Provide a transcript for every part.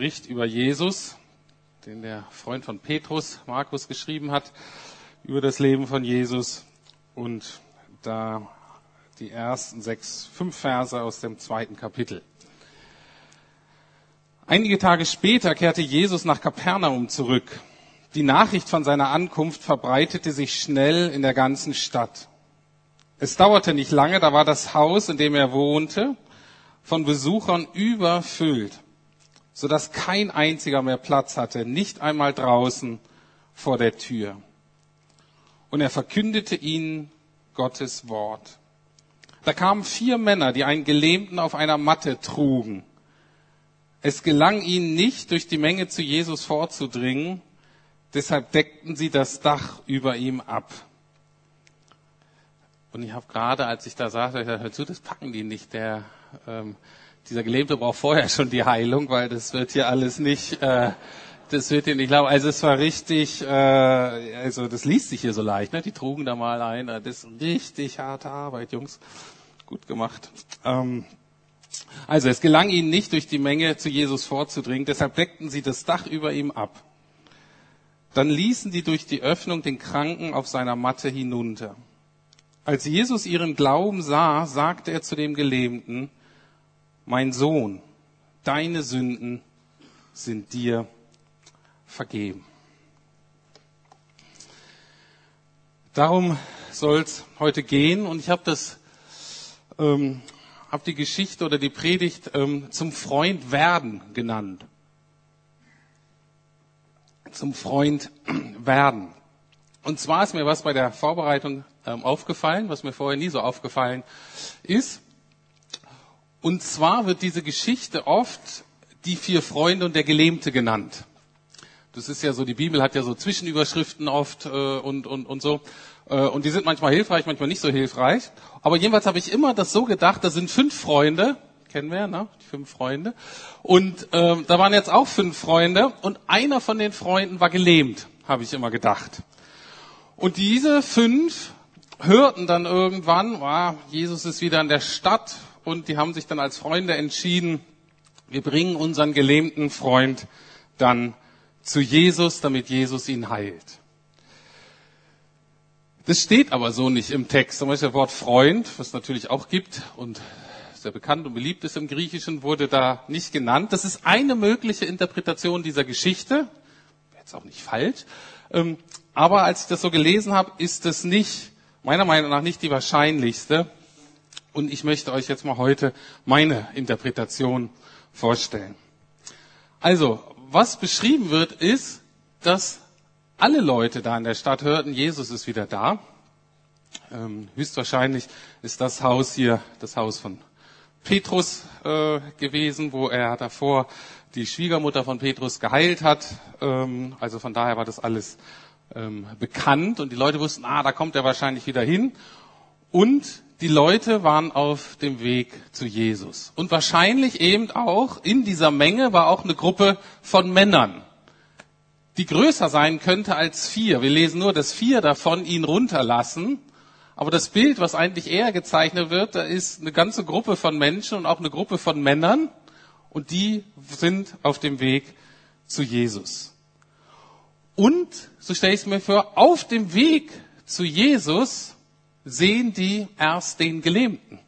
spricht über Jesus, den der Freund von Petrus, Markus, geschrieben hat, über das Leben von Jesus. Und da die ersten sechs, fünf Verse aus dem zweiten Kapitel. Einige Tage später kehrte Jesus nach Kapernaum zurück. Die Nachricht von seiner Ankunft verbreitete sich schnell in der ganzen Stadt. Es dauerte nicht lange, da war das Haus, in dem er wohnte, von Besuchern überfüllt, sodass kein einziger mehr Platz hatte, nicht einmal draußen vor der Tür. Und er verkündete ihnen Gottes Wort. Da kamen vier Männer, die einen Gelähmten auf einer Matte trugen. Es gelang ihnen nicht, durch die Menge zu Jesus vorzudringen, deshalb deckten sie das Dach über ihm ab. Und ich habe gerade, als ich da saß, gesagt, hör zu, das packen die nicht. Der, ähm, dieser Gelähmte braucht vorher schon die Heilung, weil das wird hier alles nicht, äh, das wird hier nicht laufen. Also es war richtig, äh, also das liest sich hier so leicht. Ne? Die trugen da mal ein. Das ist richtig harte Arbeit, Jungs. Gut gemacht. Ähm, also es gelang ihnen nicht, durch die Menge zu Jesus vorzudringen. Deshalb deckten sie das Dach über ihm ab. Dann ließen die durch die Öffnung den Kranken auf seiner Matte hinunter. Als Jesus ihren Glauben sah, sagte er zu dem Gelähmten, mein Sohn, deine Sünden sind dir vergeben. Darum soll es heute gehen und ich habe das, ähm, habe die Geschichte oder die Predigt ähm, zum Freund werden genannt. Zum Freund werden. Und zwar ist mir was bei der Vorbereitung ähm, aufgefallen, was mir vorher nie so aufgefallen ist. Und zwar wird diese Geschichte oft die vier Freunde und der Gelähmte genannt. Das ist ja so, die Bibel hat ja so Zwischenüberschriften oft äh, und, und, und so. Äh, und die sind manchmal hilfreich, manchmal nicht so hilfreich. Aber jedenfalls habe ich immer das so gedacht, da sind fünf Freunde, kennen wir, ne? Die fünf Freunde. Und ähm, da waren jetzt auch fünf Freunde und einer von den Freunden war gelähmt, habe ich immer gedacht. Und diese fünf hörten dann irgendwann, oh, Jesus ist wieder in der Stadt und die haben sich dann als Freunde entschieden, wir bringen unseren gelähmten Freund dann zu Jesus, damit Jesus ihn heilt. Das steht aber so nicht im Text. Zum Beispiel das Wort Freund, was es natürlich auch gibt und sehr bekannt und beliebt ist im Griechischen, wurde da nicht genannt. Das ist eine mögliche Interpretation dieser Geschichte. Jetzt auch nicht falsch. Ähm, aber als ich das so gelesen habe, ist es nicht meiner Meinung nach nicht die wahrscheinlichste. Und ich möchte euch jetzt mal heute meine Interpretation vorstellen. Also, was beschrieben wird, ist, dass alle Leute da in der Stadt hörten, Jesus ist wieder da. Ähm, höchstwahrscheinlich ist das Haus hier das Haus von Petrus äh, gewesen, wo er davor die Schwiegermutter von Petrus geheilt hat. Ähm, also von daher war das alles ähm, bekannt und die Leute wussten, ah, da kommt er wahrscheinlich wieder hin. Und die Leute waren auf dem Weg zu Jesus. Und wahrscheinlich eben auch in dieser Menge war auch eine Gruppe von Männern, die größer sein könnte als vier. Wir lesen nur, dass vier davon ihn runterlassen. Aber das Bild, was eigentlich eher gezeichnet wird, da ist eine ganze Gruppe von Menschen und auch eine Gruppe von Männern. Und die sind auf dem Weg zu Jesus. Und, so stelle ich es mir vor, auf dem Weg zu Jesus sehen die erst den Gelähmten.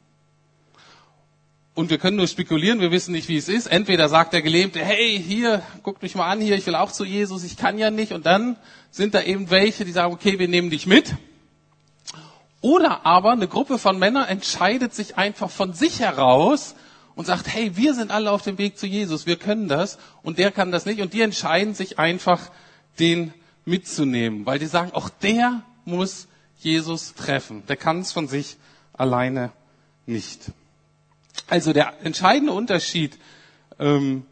Und wir können nur spekulieren, wir wissen nicht, wie es ist. Entweder sagt der Gelähmte, hey, hier, guckt mich mal an, hier, ich will auch zu Jesus, ich kann ja nicht. Und dann sind da eben welche, die sagen, okay, wir nehmen dich mit. Oder aber eine Gruppe von Männern entscheidet sich einfach von sich heraus und sagt, hey, wir sind alle auf dem Weg zu Jesus, wir können das und der kann das nicht. Und die entscheiden sich einfach den mitzunehmen, weil die sagen, auch der muss Jesus treffen. Der kann es von sich alleine nicht. Also der entscheidende Unterschied ähm,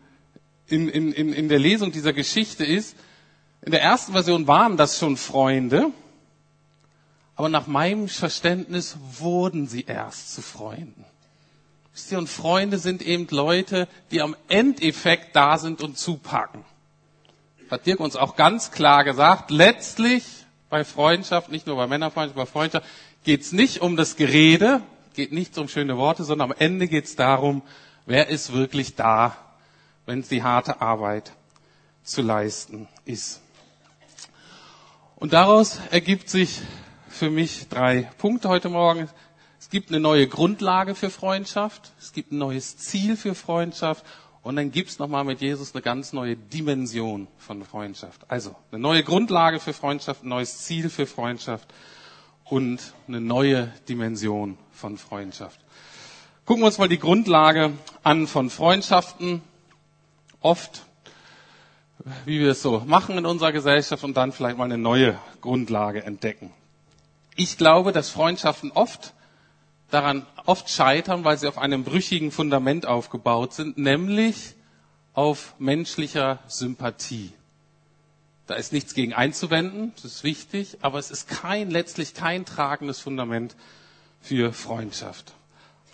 in, in, in der Lesung dieser Geschichte ist, in der ersten Version waren das schon Freunde, aber nach meinem Verständnis wurden sie erst zu Freunden. Und Freunde sind eben Leute, die am Endeffekt da sind und zupacken hat Dirk uns auch ganz klar gesagt, letztlich bei Freundschaft, nicht nur bei Männerfreundschaft, bei Freundschaft, geht es nicht um das Gerede, geht nicht um schöne Worte, sondern am Ende geht es darum, wer ist wirklich da wenn es die harte Arbeit zu leisten ist. Und daraus ergibt sich für mich drei Punkte heute Morgen. Es gibt eine neue Grundlage für Freundschaft, es gibt ein neues Ziel für Freundschaft und dann gibt es nochmal mit Jesus eine ganz neue Dimension von Freundschaft. Also eine neue Grundlage für Freundschaft, ein neues Ziel für Freundschaft und eine neue Dimension von Freundschaft. Gucken wir uns mal die Grundlage an von Freundschaften. Oft wie wir es so machen in unserer Gesellschaft und dann vielleicht mal eine neue Grundlage entdecken. Ich glaube, dass Freundschaften oft daran oft scheitern, weil sie auf einem brüchigen Fundament aufgebaut sind, nämlich auf menschlicher Sympathie. Da ist nichts gegen einzuwenden, das ist wichtig, aber es ist kein, letztlich kein tragendes Fundament für Freundschaft.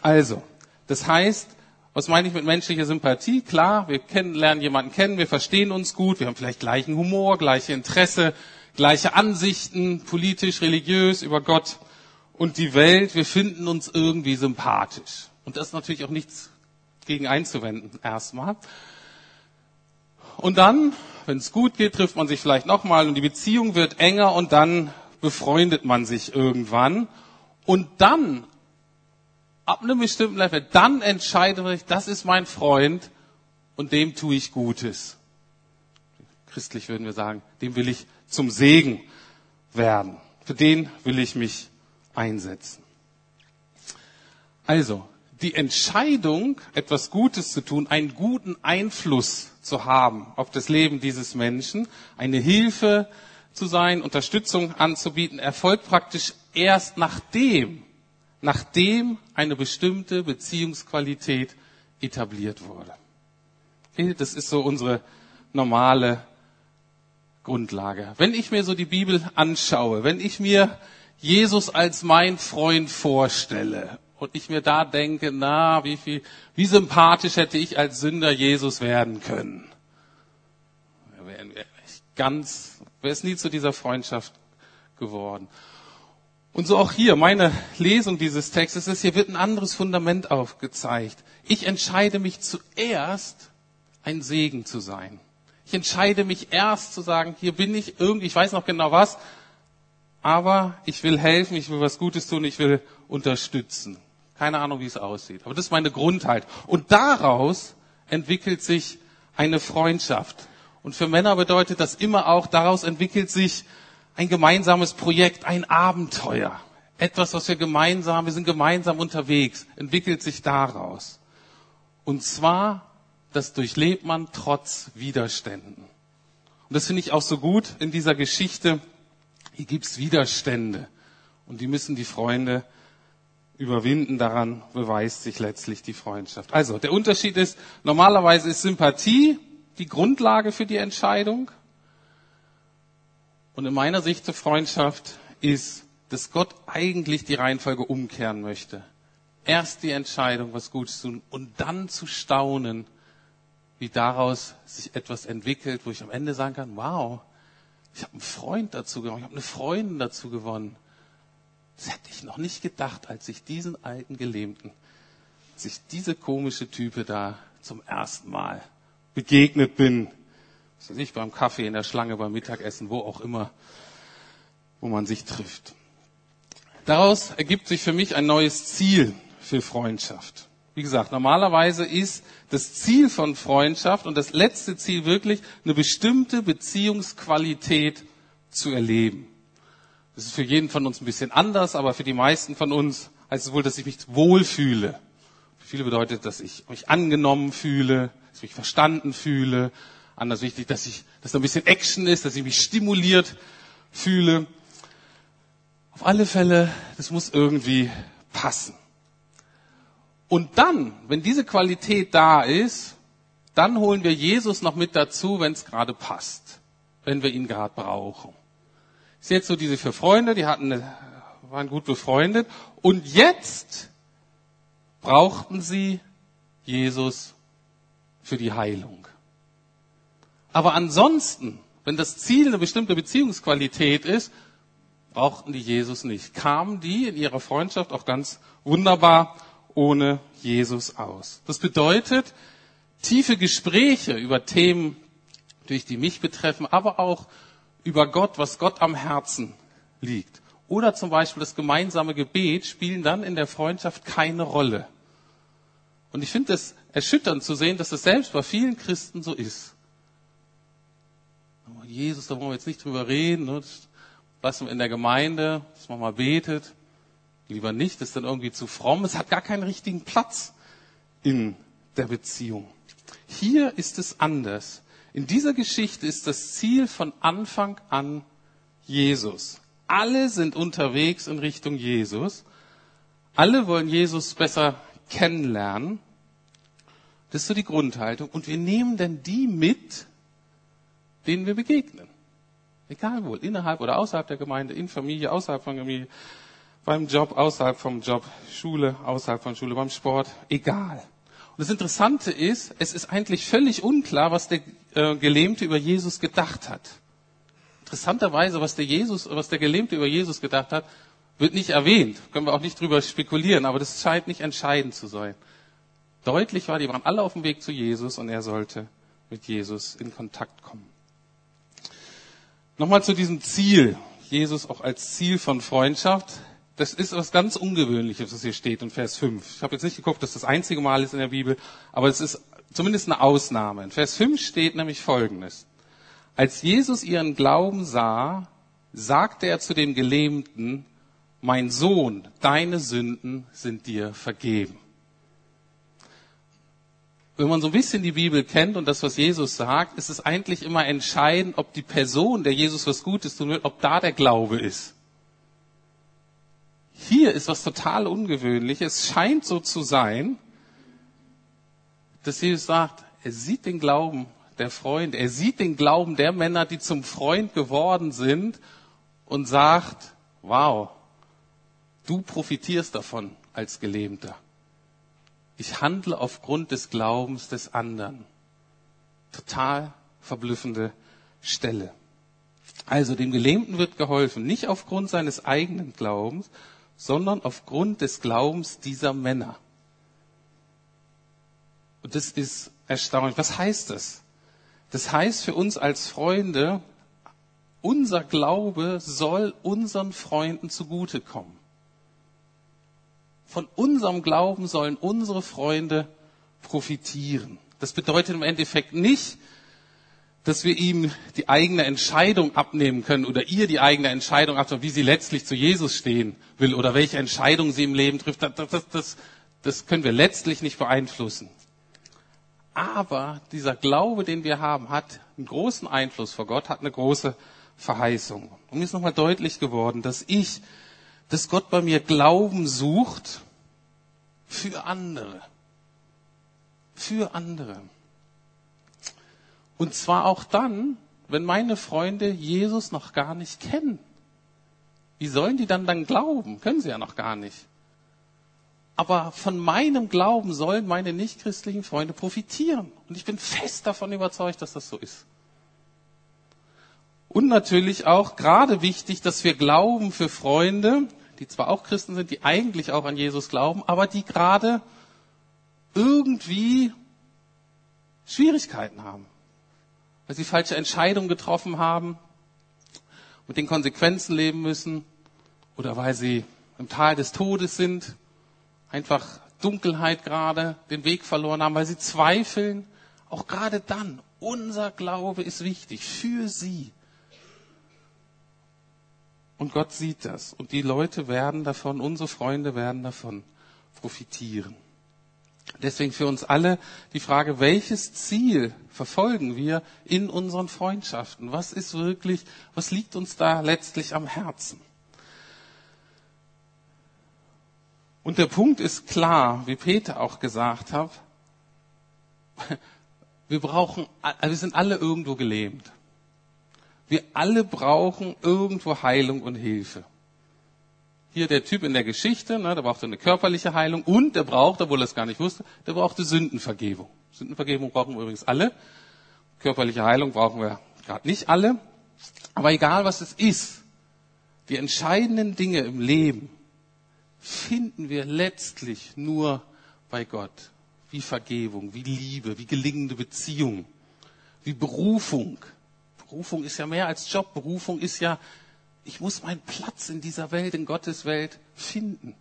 Also, das heißt, was meine ich mit menschlicher Sympathie? Klar, wir kennen, lernen jemanden kennen, wir verstehen uns gut, wir haben vielleicht gleichen Humor, gleiche Interesse, gleiche Ansichten, politisch, religiös, über Gott und die Welt. Wir finden uns irgendwie sympathisch. Und das ist natürlich auch nichts gegen einzuwenden, erstmal. Und dann, wenn es gut geht, trifft man sich vielleicht nochmal und die Beziehung wird enger und dann befreundet man sich irgendwann. Und dann ab einem bestimmten Level, dann entscheide ich, das ist mein Freund und dem tue ich Gutes. Christlich würden wir sagen, dem will ich zum Segen werden. Für den will ich mich einsetzen. Also, die Entscheidung, etwas Gutes zu tun, einen guten Einfluss zu haben auf das Leben dieses Menschen, eine Hilfe zu sein, Unterstützung anzubieten, erfolgt praktisch erst nachdem nachdem eine bestimmte Beziehungsqualität etabliert wurde. Das ist so unsere normale Grundlage. Wenn ich mir so die Bibel anschaue, wenn ich mir Jesus als mein Freund vorstelle und ich mir da denke, na, wie viel, wie sympathisch hätte ich als Sünder Jesus werden können. Ganz, wäre es nie zu dieser Freundschaft geworden. Und so auch hier, meine Lesung dieses Textes ist, hier wird ein anderes Fundament aufgezeigt. Ich entscheide mich zuerst, ein Segen zu sein. Ich entscheide mich erst zu sagen, hier bin ich irgendwie, ich weiß noch genau was, aber ich will helfen, ich will was Gutes tun, ich will unterstützen. Keine Ahnung, wie es aussieht. Aber das ist meine Grundheit. Und daraus entwickelt sich eine Freundschaft. Und für Männer bedeutet das immer auch, daraus entwickelt sich ein gemeinsames Projekt, ein Abenteuer. Etwas, was wir gemeinsam, wir sind gemeinsam unterwegs, entwickelt sich daraus. Und zwar, das durchlebt man trotz Widerständen. Und das finde ich auch so gut in dieser Geschichte. Hier gibt's Widerstände. Und die müssen die Freunde überwinden. Daran beweist sich letztlich die Freundschaft. Also, der Unterschied ist, normalerweise ist Sympathie die Grundlage für die Entscheidung. Und in meiner Sicht zur Freundschaft ist, dass Gott eigentlich die Reihenfolge umkehren möchte. Erst die Entscheidung, was Gutes zu tun und dann zu staunen, wie daraus sich etwas entwickelt, wo ich am Ende sagen kann, wow, ich habe einen Freund dazu gewonnen, ich habe eine Freundin dazu gewonnen. Das hätte ich noch nicht gedacht, als ich diesen alten Gelähmten, als ich diese komische Type da zum ersten Mal begegnet bin was weiß ich, beim Kaffee, in der Schlange, beim Mittagessen, wo auch immer, wo man sich trifft. Daraus ergibt sich für mich ein neues Ziel für Freundschaft. Wie gesagt, normalerweise ist das Ziel von Freundschaft und das letzte Ziel wirklich, eine bestimmte Beziehungsqualität zu erleben. Das ist für jeden von uns ein bisschen anders, aber für die meisten von uns heißt es wohl, dass ich mich wohlfühle. Für viele bedeutet, dass ich mich angenommen fühle, dass ich mich verstanden fühle, anders wichtig, dass ich, dass da ein bisschen Action ist, dass ich mich stimuliert fühle. Auf alle Fälle, das muss irgendwie passen. Und dann, wenn diese Qualität da ist, dann holen wir Jesus noch mit dazu, wenn es gerade passt, wenn wir ihn gerade brauchen. Sehe jetzt so diese vier Freunde, die hatten, eine, waren gut befreundet und jetzt brauchten sie Jesus für die Heilung. Aber ansonsten, wenn das Ziel eine bestimmte Beziehungsqualität ist, brauchten die Jesus nicht. Kamen die in ihrer Freundschaft auch ganz wunderbar ohne Jesus aus. Das bedeutet, tiefe Gespräche über Themen, durch die mich betreffen, aber auch über Gott, was Gott am Herzen liegt. Oder zum Beispiel das gemeinsame Gebet spielen dann in der Freundschaft keine Rolle. Und ich finde es erschütternd zu sehen, dass das selbst bei vielen Christen so ist. Oh, Jesus, da wollen wir jetzt nicht drüber reden. Ne? Lassen wir in der Gemeinde, dass man mal betet. Lieber nicht, ist dann irgendwie zu fromm. Es hat gar keinen richtigen Platz in der Beziehung. Hier ist es anders. In dieser Geschichte ist das Ziel von Anfang an Jesus. Alle sind unterwegs in Richtung Jesus. Alle wollen Jesus besser kennenlernen. Das ist so die Grundhaltung. Und wir nehmen dann die mit, denen wir begegnen. Egal wo, innerhalb oder außerhalb der Gemeinde, in Familie, außerhalb von Familie, beim Job, außerhalb vom Job, Schule, außerhalb von Schule, beim Sport, egal. Und das Interessante ist, es ist eigentlich völlig unklar, was der äh, Gelähmte über Jesus gedacht hat. Interessanterweise, was der Jesus, was der Gelähmte über Jesus gedacht hat, wird nicht erwähnt. Können wir auch nicht drüber spekulieren, aber das scheint nicht entscheidend zu sein. Deutlich war, die waren alle auf dem Weg zu Jesus und er sollte mit Jesus in Kontakt kommen. Nochmal zu diesem Ziel. Jesus auch als Ziel von Freundschaft. Das ist was ganz Ungewöhnliches, was hier steht in Vers 5. Ich habe jetzt nicht geguckt, dass das einzige Mal ist in der Bibel, aber es ist zumindest eine Ausnahme. In Vers 5 steht nämlich Folgendes. Als Jesus ihren Glauben sah, sagte er zu dem Gelähmten, mein Sohn, deine Sünden sind dir vergeben. Wenn man so ein bisschen die Bibel kennt und das, was Jesus sagt, ist es eigentlich immer entscheidend, ob die Person, der Jesus was Gutes tun will, ob da der Glaube ist. Hier ist was total Ungewöhnliches. Es scheint so zu sein, dass Jesus sagt, er sieht den Glauben der Freunde, er sieht den Glauben der Männer, die zum Freund geworden sind und sagt, wow, du profitierst davon als Gelähmter. Ich handle aufgrund des Glaubens des anderen. Total verblüffende Stelle. Also dem Gelähmten wird geholfen, nicht aufgrund seines eigenen Glaubens, sondern aufgrund des Glaubens dieser Männer. Und das ist erstaunlich. Was heißt das? Das heißt für uns als Freunde, unser Glaube soll unseren Freunden zugutekommen. Von unserem Glauben sollen unsere Freunde profitieren. Das bedeutet im Endeffekt nicht, dass wir ihm die eigene Entscheidung abnehmen können oder ihr die eigene Entscheidung abnehmen, wie sie letztlich zu Jesus stehen will oder welche Entscheidung sie im Leben trifft. Das, das, das, das können wir letztlich nicht beeinflussen. Aber dieser Glaube, den wir haben, hat einen großen Einfluss vor Gott, hat eine große Verheißung. Und mir ist nochmal deutlich geworden, dass ich, dass Gott bei mir Glauben sucht für andere. Für andere. Und zwar auch dann, wenn meine Freunde Jesus noch gar nicht kennen. Wie sollen die dann dann glauben? Können sie ja noch gar nicht. Aber von meinem Glauben sollen meine nichtchristlichen Freunde profitieren. Und ich bin fest davon überzeugt, dass das so ist. Und natürlich auch gerade wichtig, dass wir glauben für Freunde, die zwar auch Christen sind, die eigentlich auch an Jesus glauben, aber die gerade irgendwie Schwierigkeiten haben. Weil sie falsche Entscheidungen getroffen haben, mit den Konsequenzen leben müssen oder weil sie im Tal des Todes sind einfach Dunkelheit gerade den Weg verloren haben, weil sie zweifeln. Auch gerade dann, unser Glaube ist wichtig für sie. Und Gott sieht das. Und die Leute werden davon, unsere Freunde werden davon profitieren. Deswegen für uns alle die Frage, welches Ziel verfolgen wir in unseren Freundschaften? Was ist wirklich, was liegt uns da letztlich am Herzen? Und der Punkt ist klar, wie Peter auch gesagt hat, wir brauchen, also wir sind alle irgendwo gelähmt. Wir alle brauchen irgendwo Heilung und Hilfe. Hier der Typ in der Geschichte, ne, der brauchte eine körperliche Heilung und der brauchte, obwohl er es gar nicht wusste, der brauchte Sündenvergebung. Sündenvergebung brauchen wir übrigens alle. Körperliche Heilung brauchen wir gerade nicht alle. Aber egal was es ist, die entscheidenden Dinge im Leben finden wir letztlich nur bei Gott. wie Vergebung, wie Liebe, wie gelingende Beziehung, wie Berufung. Berufung ist ja mehr als Job. Berufung ist ja, ich muss meinen Platz in dieser Welt, in Gottes Welt finden.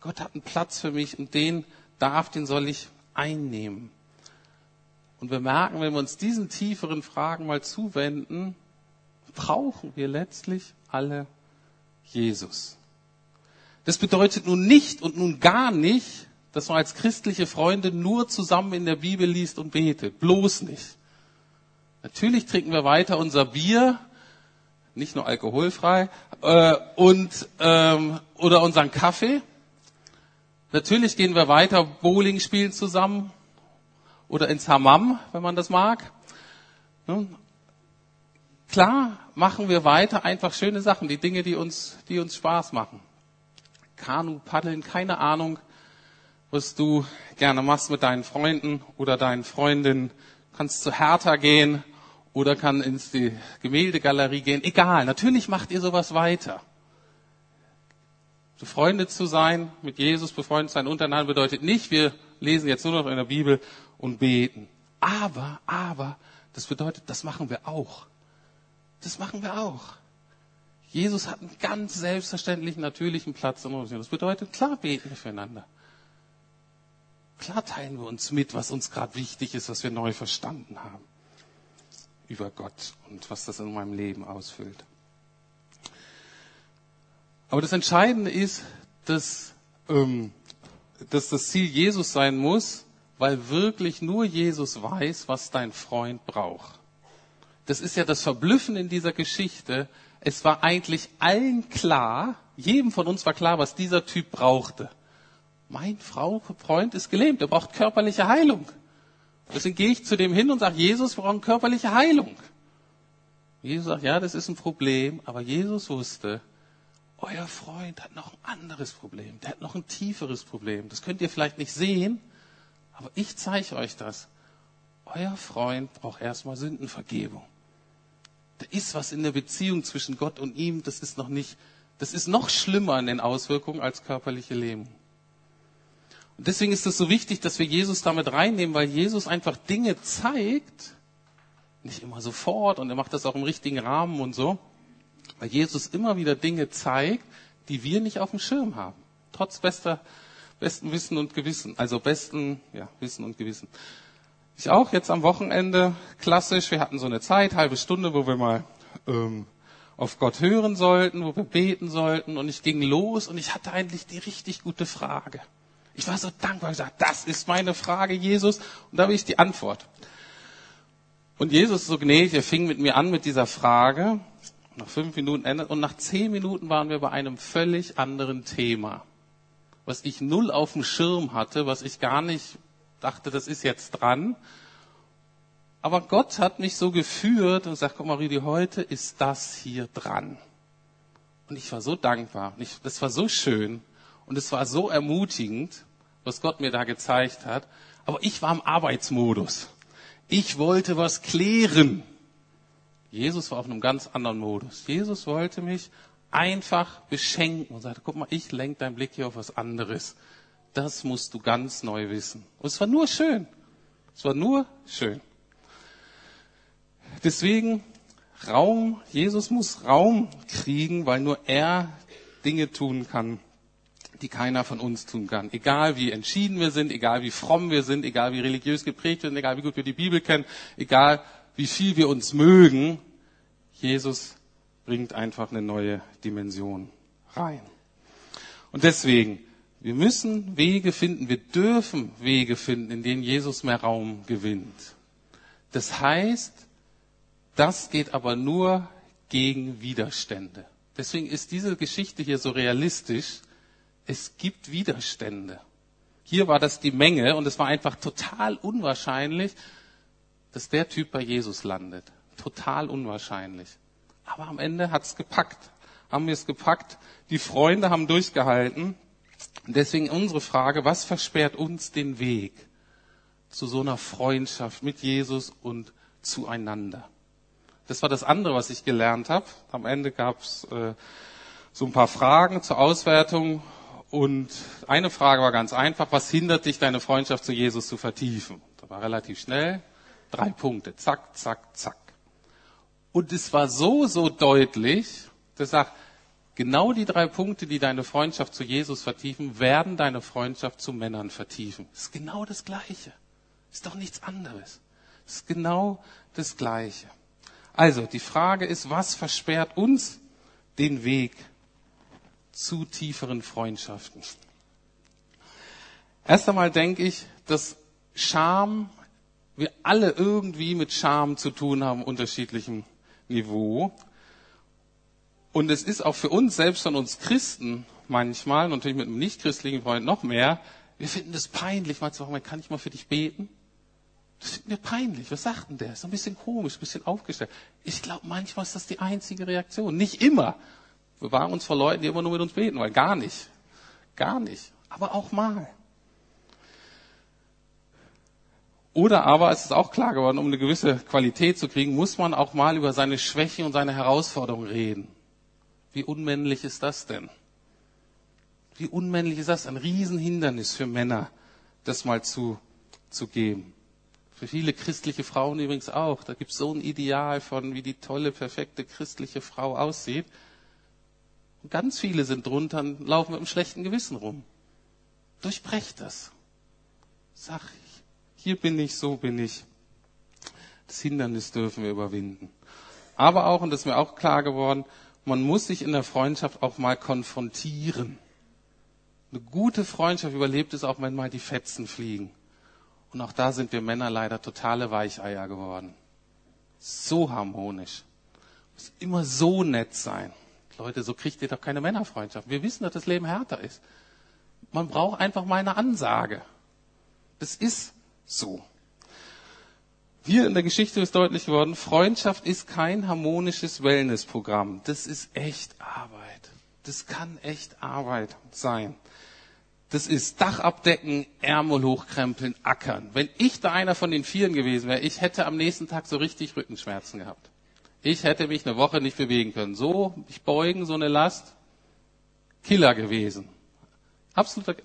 Gott hat einen Platz für mich und den darf, den soll ich einnehmen. Und wir merken, wenn wir uns diesen tieferen Fragen mal zuwenden, brauchen wir letztlich alle Jesus. Das bedeutet nun nicht und nun gar nicht, dass man als christliche Freunde nur zusammen in der Bibel liest und betet. Bloß nicht. Natürlich trinken wir weiter unser Bier, nicht nur alkoholfrei, äh, und ähm, oder unseren Kaffee. Natürlich gehen wir weiter Bowling spielen zusammen oder ins Hammam, wenn man das mag. Klar machen wir weiter einfach schöne Sachen, die Dinge, die uns, die uns Spaß machen. Kanu, Paddeln, keine Ahnung, was du gerne machst mit deinen Freunden oder deinen Freundinnen. Kannst zu Hertha gehen oder kann ins die Gemäldegalerie gehen. Egal, natürlich macht ihr sowas weiter. Befreundet zu sein, mit Jesus befreundet sein untereinander bedeutet nicht, wir lesen jetzt nur noch in der Bibel und beten. Aber, aber, das bedeutet, das machen wir auch. Das machen wir auch. Jesus hat einen ganz selbstverständlichen, natürlichen Platz in uns. Das bedeutet, klar beten wir füreinander. Klar teilen wir uns mit, was uns gerade wichtig ist, was wir neu verstanden haben über Gott und was das in meinem Leben ausfüllt. Aber das Entscheidende ist, dass, ähm, dass das Ziel Jesus sein muss, weil wirklich nur Jesus weiß, was dein Freund braucht. Das ist ja das Verblüffen in dieser Geschichte. Es war eigentlich allen klar, jedem von uns war klar, was dieser Typ brauchte. Mein Frau, Freund ist gelähmt, er braucht körperliche Heilung. Deswegen gehe ich zu dem hin und sage, Jesus, wir brauchen körperliche Heilung. Jesus sagt, ja, das ist ein Problem, aber Jesus wusste, euer Freund hat noch ein anderes Problem, der hat noch ein tieferes Problem. Das könnt ihr vielleicht nicht sehen, aber ich zeige euch das. Euer Freund braucht erstmal Sündenvergebung. Da ist was in der Beziehung zwischen Gott und ihm, das ist noch nicht, das ist noch schlimmer in den Auswirkungen als körperliche Lähmung. Deswegen ist es so wichtig, dass wir Jesus damit reinnehmen, weil Jesus einfach Dinge zeigt, nicht immer sofort und er macht das auch im richtigen Rahmen und so, weil Jesus immer wieder Dinge zeigt, die wir nicht auf dem Schirm haben. Trotz bester, besten Wissen und Gewissen. Also besten, ja, Wissen und Gewissen. Ich auch jetzt am Wochenende, klassisch, wir hatten so eine Zeit, halbe Stunde, wo wir mal ähm, auf Gott hören sollten, wo wir beten sollten. Und ich ging los und ich hatte eigentlich die richtig gute Frage. Ich war so dankbar, ich gesagt, das ist meine Frage, Jesus. Und da habe ich die Antwort. Und Jesus so gnädig, er fing mit mir an mit dieser Frage. Nach fünf Minuten endet und nach zehn Minuten waren wir bei einem völlig anderen Thema, was ich null auf dem Schirm hatte, was ich gar nicht dachte, das ist jetzt dran. Aber Gott hat mich so geführt und sagt, guck mal, Rüdi, heute ist das hier dran. Und ich war so dankbar. Und ich, das war so schön. Und es war so ermutigend, was Gott mir da gezeigt hat. Aber ich war im Arbeitsmodus. Ich wollte was klären. Jesus war auf einem ganz anderen Modus. Jesus wollte mich einfach beschenken und sagte, guck mal, ich lenke deinen Blick hier auf was anderes. Das musst du ganz neu wissen. Und es war nur schön. Es war nur schön. Deswegen Raum, Jesus muss Raum kriegen, weil nur er Dinge tun kann, die keiner von uns tun kann. Egal wie entschieden wir sind, egal wie fromm wir sind, egal wie religiös geprägt wir sind, egal wie gut wir die Bibel kennen, egal wie viel wir uns mögen, Jesus bringt einfach eine neue Dimension rein. Und deswegen, wir müssen Wege finden, wir dürfen Wege finden, in denen Jesus mehr Raum gewinnt. Das heißt, das geht aber nur gegen Widerstände. Deswegen ist diese Geschichte hier so realistisch, es gibt Widerstände. Hier war das die Menge und es war einfach total unwahrscheinlich, dass der Typ bei Jesus landet. Total unwahrscheinlich. Aber am Ende hat's gepackt. Haben wir es gepackt. Die Freunde haben durchgehalten. Deswegen unsere Frage, was versperrt uns den Weg zu so einer Freundschaft mit Jesus und zueinander? Das war das andere, was ich gelernt habe. Am Ende gab's äh, so ein paar Fragen zur Auswertung Und eine Frage war ganz einfach, was hindert dich, deine Freundschaft zu Jesus zu vertiefen? Da war relativ schnell, drei Punkte, zack, zack, zack. Und es war so, so deutlich, dass sagt, genau die drei Punkte, die deine Freundschaft zu Jesus vertiefen, werden deine Freundschaft zu Männern vertiefen. Ist genau das Gleiche. Ist doch nichts anderes. Ist genau das Gleiche. Also, die Frage ist, was versperrt uns den Weg zu tieferen Freundschaften? Erst einmal denke ich, dass Scham, wir alle irgendwie mit Scham zu tun haben, unterschiedlichem Niveau. Und es ist auch für uns, selbst von uns Christen, manchmal, natürlich mit einem nicht-christlichen Freund noch mehr, wir finden das peinlich, manchmal, sagen, kann ich mal für dich beten? Das finden wir peinlich. Was sagt denn der? Ist ein bisschen komisch, ein bisschen aufgestellt. Ich glaube, manchmal ist das die einzige Reaktion. Nicht immer. Wir waren uns vor Leuten, die immer nur mit uns beten, weil gar nicht. Gar nicht. Aber auch mal. Oder aber, es ist auch klar geworden, um eine gewisse Qualität zu kriegen, muss man auch mal über seine Schwächen und seine Herausforderungen reden. Wie unmännlich ist das denn? Wie unmännlich ist das? Ein Riesenhindernis für Männer, das mal zu, zu geben. Für viele christliche Frauen übrigens auch. Da gibt es so ein Ideal von, wie die tolle, perfekte christliche Frau aussieht. Und ganz viele sind drunter und laufen mit einem schlechten Gewissen rum. Durchbrecht das. Sag, hier bin ich, so bin ich. Das Hindernis dürfen wir überwinden. Aber auch, und das ist mir auch klar geworden, man muss sich in der Freundschaft auch mal konfrontieren. Eine gute Freundschaft überlebt es auch, wenn mal die Fetzen fliegen. Und auch da sind wir Männer leider totale Weicheier geworden. So harmonisch. Muss immer so nett sein. Leute, so kriegt ihr doch keine Männerfreundschaft. Wir wissen, dass das Leben härter ist. Man braucht einfach mal eine Ansage. Das ist so. Hier in der Geschichte ist deutlich geworden, Freundschaft ist kein harmonisches Wellnessprogramm. Das ist echt Arbeit. Das kann echt Arbeit sein das ist Dach abdecken, Ärmel hochkrempeln, ackern. Wenn ich da einer von den Vieren gewesen wäre, ich hätte am nächsten Tag so richtig Rückenschmerzen gehabt. Ich hätte mich eine Woche nicht bewegen können. So, ich beugen, so eine Last, Killer gewesen. Absoluter,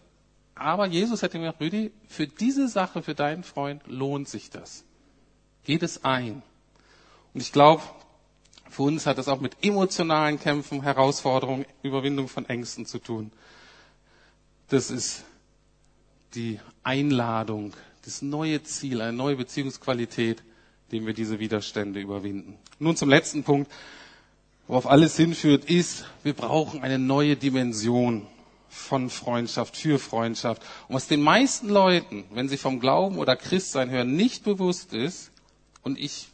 aber Jesus hätte mir gesagt, Rüdi, für diese Sache, für deinen Freund lohnt sich das. Geht es ein. Und ich glaube, für uns hat das auch mit emotionalen Kämpfen, Herausforderungen, Überwindung von Ängsten zu tun. Das ist die Einladung, das neue Ziel, eine neue Beziehungsqualität, dem wir diese Widerstände überwinden. Nun zum letzten Punkt, worauf alles hinführt, ist, wir brauchen eine neue Dimension von Freundschaft, für Freundschaft. Und was den meisten Leuten, wenn sie vom Glauben oder Christsein hören, nicht bewusst ist, und ich,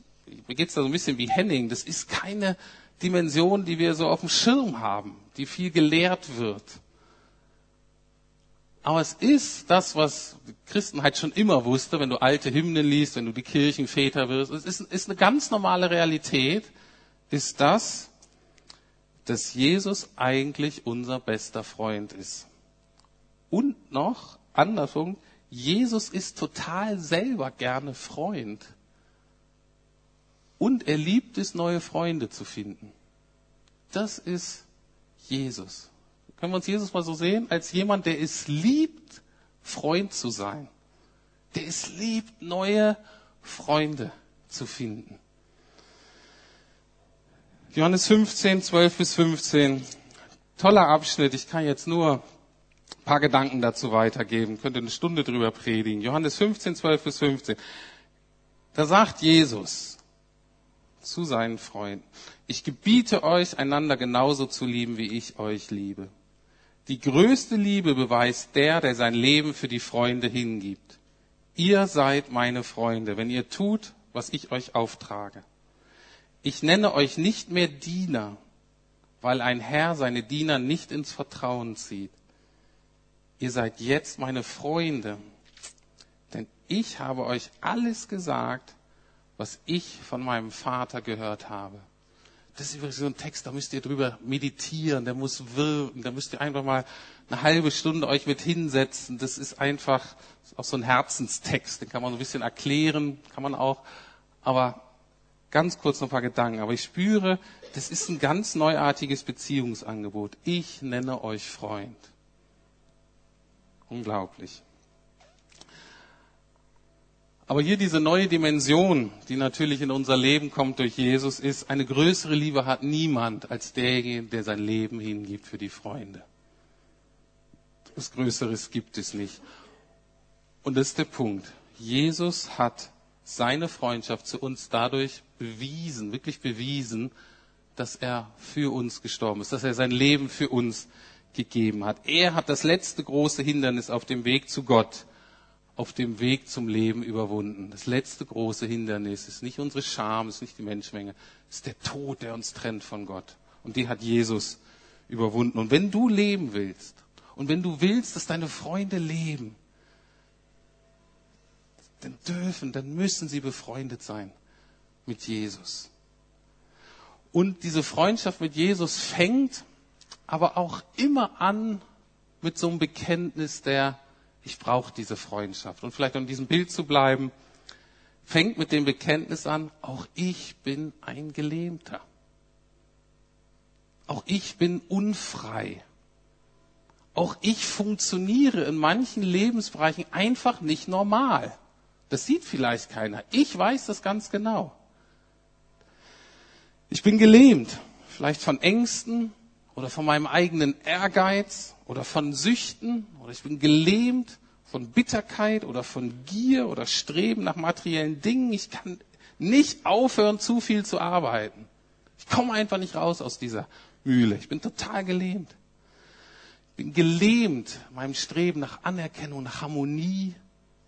mir geht's da so ein bisschen wie Henning, das ist keine Dimension, die wir so auf dem Schirm haben, die viel gelehrt wird. Aber es ist das, was Christenheit schon immer wusste, wenn du alte Hymnen liest, wenn du die Kirchenväter wirst. Es ist, ist eine ganz normale Realität, ist das, dass Jesus eigentlich unser bester Freund ist. Und noch, andersrum, Jesus ist total selber gerne Freund. Und er liebt es, neue Freunde zu finden. Das ist Jesus. Können wir uns Jesus mal so sehen? Als jemand, der es liebt, Freund zu sein. Der es liebt, neue Freunde zu finden. Johannes 15, 12 bis 15. Toller Abschnitt. Ich kann jetzt nur ein paar Gedanken dazu weitergeben. Könnte eine Stunde drüber predigen. Johannes 15, 12 bis 15. Da sagt Jesus zu seinen Freunden, ich gebiete euch, einander genauso zu lieben, wie ich euch liebe. Die größte Liebe beweist der, der sein Leben für die Freunde hingibt. Ihr seid meine Freunde, wenn ihr tut, was ich euch auftrage. Ich nenne euch nicht mehr Diener, weil ein Herr seine Diener nicht ins Vertrauen zieht. Ihr seid jetzt meine Freunde, denn ich habe euch alles gesagt, was ich von meinem Vater gehört habe. Das ist übrigens so ein Text, da müsst ihr drüber meditieren, der muss wirken, da müsst ihr einfach mal eine halbe Stunde euch mit hinsetzen. Das ist einfach auch so ein Herzenstext, den kann man so ein bisschen erklären, kann man auch. Aber ganz kurz noch ein paar Gedanken. Aber ich spüre, das ist ein ganz neuartiges Beziehungsangebot. Ich nenne euch Freund. Unglaublich. Aber hier diese neue Dimension, die natürlich in unser Leben kommt durch Jesus, ist, eine größere Liebe hat niemand als derjenige, der sein Leben hingibt für die Freunde. Was Größeres gibt es nicht. Und das ist der Punkt. Jesus hat seine Freundschaft zu uns dadurch bewiesen, wirklich bewiesen, dass er für uns gestorben ist, dass er sein Leben für uns gegeben hat. Er hat das letzte große Hindernis auf dem Weg zu Gott, auf dem Weg zum Leben überwunden. Das letzte große Hindernis ist nicht unsere Scham, ist nicht die Menschenmenge, ist der Tod, der uns trennt von Gott. Und die hat Jesus überwunden. Und wenn du leben willst und wenn du willst, dass deine Freunde leben, dann dürfen, dann müssen sie befreundet sein mit Jesus. Und diese Freundschaft mit Jesus fängt aber auch immer an mit so einem Bekenntnis der, ich brauche diese Freundschaft. Und vielleicht um diesem Bild zu bleiben, fängt mit dem Bekenntnis an, auch ich bin ein Gelähmter. Auch ich bin unfrei. Auch ich funktioniere in manchen Lebensbereichen einfach nicht normal. Das sieht vielleicht keiner. Ich weiß das ganz genau. Ich bin gelähmt, vielleicht von Ängsten oder von meinem eigenen Ehrgeiz oder von Süchten oder ich bin gelähmt von Bitterkeit oder von Gier oder Streben nach materiellen Dingen. Ich kann nicht aufhören, zu viel zu arbeiten. Ich komme einfach nicht raus aus dieser Mühle. Ich bin total gelähmt. Ich bin gelähmt meinem Streben nach Anerkennung, nach Harmonie.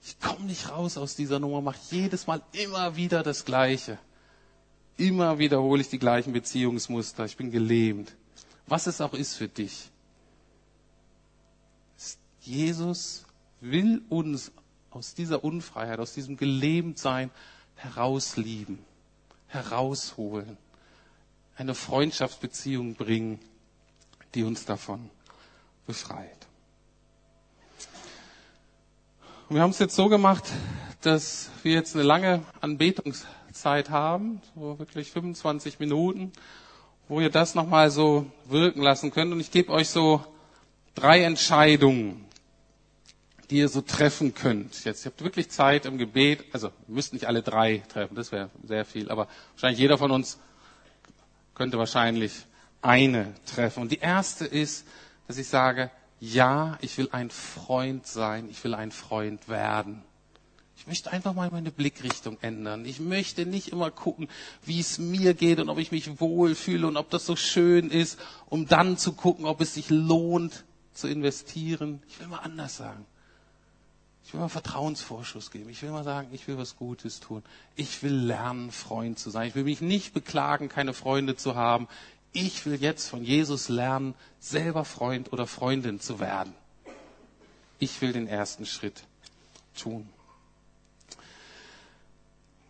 Ich komme nicht raus aus dieser Nummer, mache jedes Mal immer wieder das Gleiche. Immer wiederhole ich die gleichen Beziehungsmuster. Ich bin gelähmt. Was es auch ist für dich. Jesus will uns aus dieser Unfreiheit, aus diesem Gelähmtsein herauslieben, herausholen, eine Freundschaftsbeziehung bringen, die uns davon befreit. Und wir haben es jetzt so gemacht, dass wir jetzt eine lange Anbetungs Zeit haben, so wirklich 25 Minuten, wo ihr das nochmal so wirken lassen könnt. Und ich gebe euch so drei Entscheidungen, die ihr so treffen könnt. Jetzt, ihr habt wirklich Zeit im Gebet, also ihr müsst nicht alle drei treffen, das wäre sehr viel, aber wahrscheinlich jeder von uns könnte wahrscheinlich eine treffen. Und die erste ist, dass ich sage, ja, ich will ein Freund sein, ich will ein Freund werden. Ich möchte einfach mal meine Blickrichtung ändern. Ich möchte nicht immer gucken, wie es mir geht und ob ich mich wohlfühle und ob das so schön ist, um dann zu gucken, ob es sich lohnt zu investieren. Ich will mal anders sagen. Ich will mal Vertrauensvorschuss geben. Ich will mal sagen, ich will was Gutes tun. Ich will lernen, Freund zu sein. Ich will mich nicht beklagen, keine Freunde zu haben. Ich will jetzt von Jesus lernen, selber Freund oder Freundin zu werden. Ich will den ersten Schritt tun.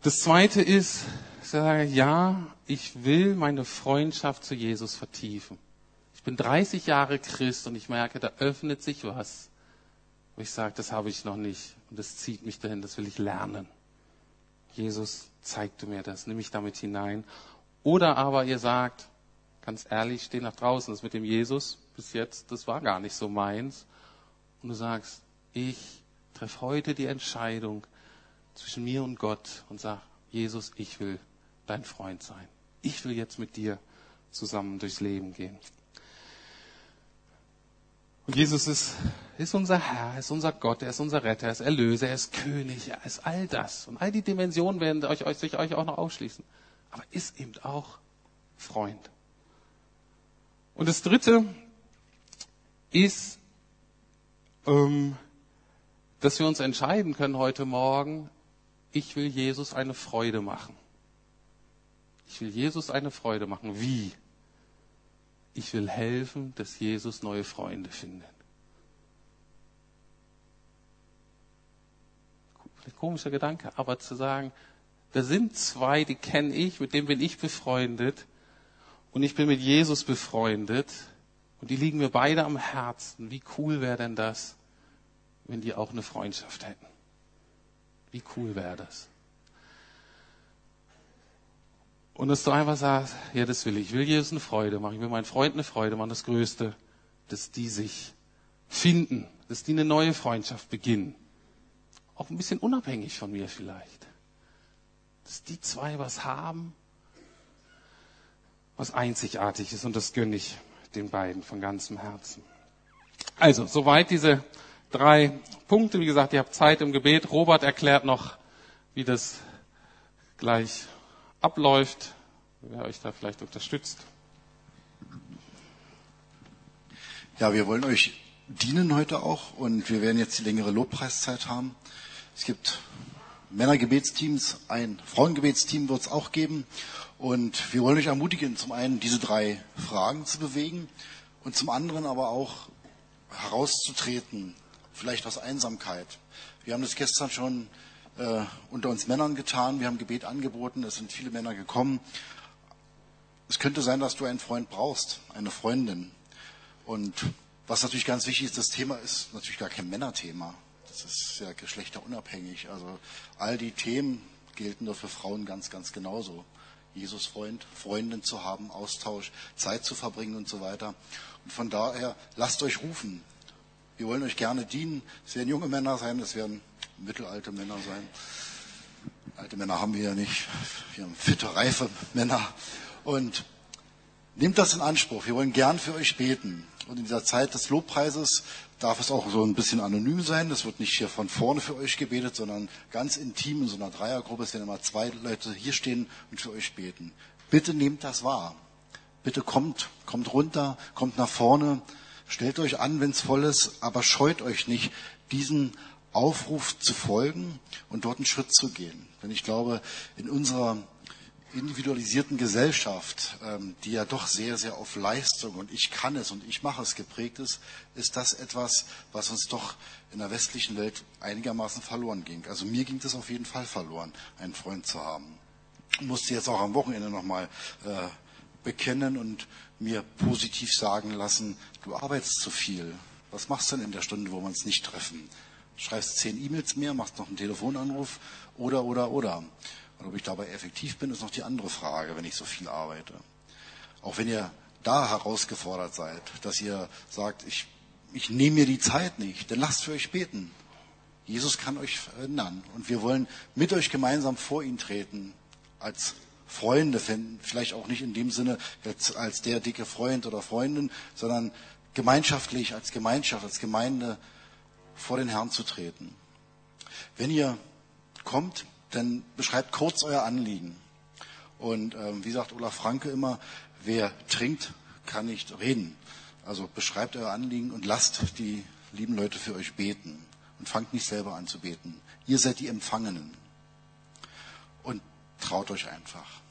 Das zweite ist, ich sage, ja, ich will meine Freundschaft zu Jesus vertiefen. Ich bin 30 Jahre Christ und ich merke, da öffnet sich was, wo ich sage, das habe ich noch nicht und das zieht mich dahin, das will ich lernen. Jesus, zeig du mir das, nimm mich damit hinein. Oder aber ihr sagt, ganz ehrlich, steh nach draußen, das mit dem Jesus bis jetzt, das war gar nicht so meins. Und du sagst, ich treffe heute die Entscheidung, zwischen mir und Gott und sag, Jesus, ich will dein Freund sein. Ich will jetzt mit dir zusammen durchs Leben gehen. Und Jesus ist, ist unser Herr, ist unser Gott, er ist unser Retter, er ist Erlöser, er ist König, er ist all das. Und all die Dimensionen werden euch, euch, sich euch auch noch ausschließen. Aber ist eben auch Freund. Und das Dritte ist, ähm, dass wir uns entscheiden können heute Morgen, ich will Jesus eine Freude machen. Ich will Jesus eine Freude machen. Wie? Ich will helfen, dass Jesus neue Freunde findet. Ein komischer Gedanke, aber zu sagen, da sind zwei, die kenne ich, mit denen bin ich befreundet und ich bin mit Jesus befreundet und die liegen mir beide am Herzen. Wie cool wäre denn das, wenn die auch eine Freundschaft hätten? Wie cool wäre das? Und dass du einfach sagst, ja, das will ich. Ich will Jesus eine Freude machen. Ich will meinen Freunden eine Freude machen. Das Größte, dass die sich finden, dass die eine neue Freundschaft beginnen. Auch ein bisschen unabhängig von mir vielleicht. Dass die zwei was haben, was einzigartig ist und das gönne ich den beiden von ganzem Herzen. Also, soweit diese drei Punkte. Wie gesagt, ihr habt Zeit im Gebet. Robert erklärt noch, wie das gleich abläuft, wer euch da vielleicht unterstützt. Ja, wir wollen euch dienen heute auch und wir werden jetzt die längere Lobpreiszeit haben. Es gibt Männergebetsteams, ein Frauengebetsteam wird es auch geben und wir wollen euch ermutigen, zum einen diese drei Fragen zu bewegen und zum anderen aber auch herauszutreten, vielleicht aus Einsamkeit. Wir haben das gestern schon äh, unter uns Männern getan, wir haben Gebet angeboten, es sind viele Männer gekommen. Es könnte sein, dass du einen Freund brauchst, eine Freundin. Und was natürlich ganz wichtig ist, das Thema ist natürlich gar kein Männerthema. Das ist ja geschlechterunabhängig. Also all die Themen gelten nur für Frauen ganz, ganz genauso. Jesus Freund, Freundin zu haben, Austausch, Zeit zu verbringen und so weiter. Und von daher lasst euch rufen. Wir wollen euch gerne dienen. Es werden junge Männer sein, es werden mittelalte Männer sein. Alte Männer haben wir ja nicht. Wir haben fitte, reife Männer. Und nehmt das in Anspruch. Wir wollen gern für euch beten. Und in dieser Zeit des Lobpreises darf es auch so ein bisschen anonym sein. Das wird nicht hier von vorne für euch gebetet, sondern ganz intim in so einer Dreiergruppe. Es werden immer zwei Leute hier stehen und für euch beten. Bitte nehmt das wahr. Bitte kommt, kommt runter, kommt nach vorne, stellt euch an, wenn es voll ist, aber scheut euch nicht, diesen Aufruf zu folgen und dort einen Schritt zu gehen. Denn ich glaube, in unserer individualisierten Gesellschaft, ähm, die ja doch sehr, sehr auf Leistung und ich kann es und ich mache es geprägt ist, ist das etwas, was uns doch in der westlichen Welt einigermaßen verloren ging. Also mir ging das auf jeden Fall verloren, einen Freund zu haben. Ich musste jetzt auch am Wochenende nochmal äh, bekennen und mir positiv sagen lassen, du arbeitest zu viel. Was machst du denn in der Stunde, wo wir uns nicht treffen? Schreibst zehn E-Mails mehr, machst noch einen Telefonanruf oder, oder, oder. Und ob ich dabei effektiv bin, ist noch die andere Frage, wenn ich so viel arbeite. Auch wenn ihr da herausgefordert seid, dass ihr sagt, ich, ich nehme mir die Zeit nicht, dann lasst für euch beten. Jesus kann euch verändern. Und wir wollen mit euch gemeinsam vor ihn treten, als Freunde, vielleicht auch nicht in dem Sinne als der dicke Freund oder Freundin, sondern gemeinschaftlich, als Gemeinschaft, als Gemeinde vor den Herrn zu treten. Wenn ihr kommt, dann beschreibt kurz euer Anliegen. Und ähm, wie sagt Olaf Franke immer, wer trinkt, kann nicht reden. Also beschreibt euer Anliegen und lasst die lieben Leute für euch beten. Und fangt nicht selber an zu beten. Ihr seid die Empfangenen. Und traut euch einfach.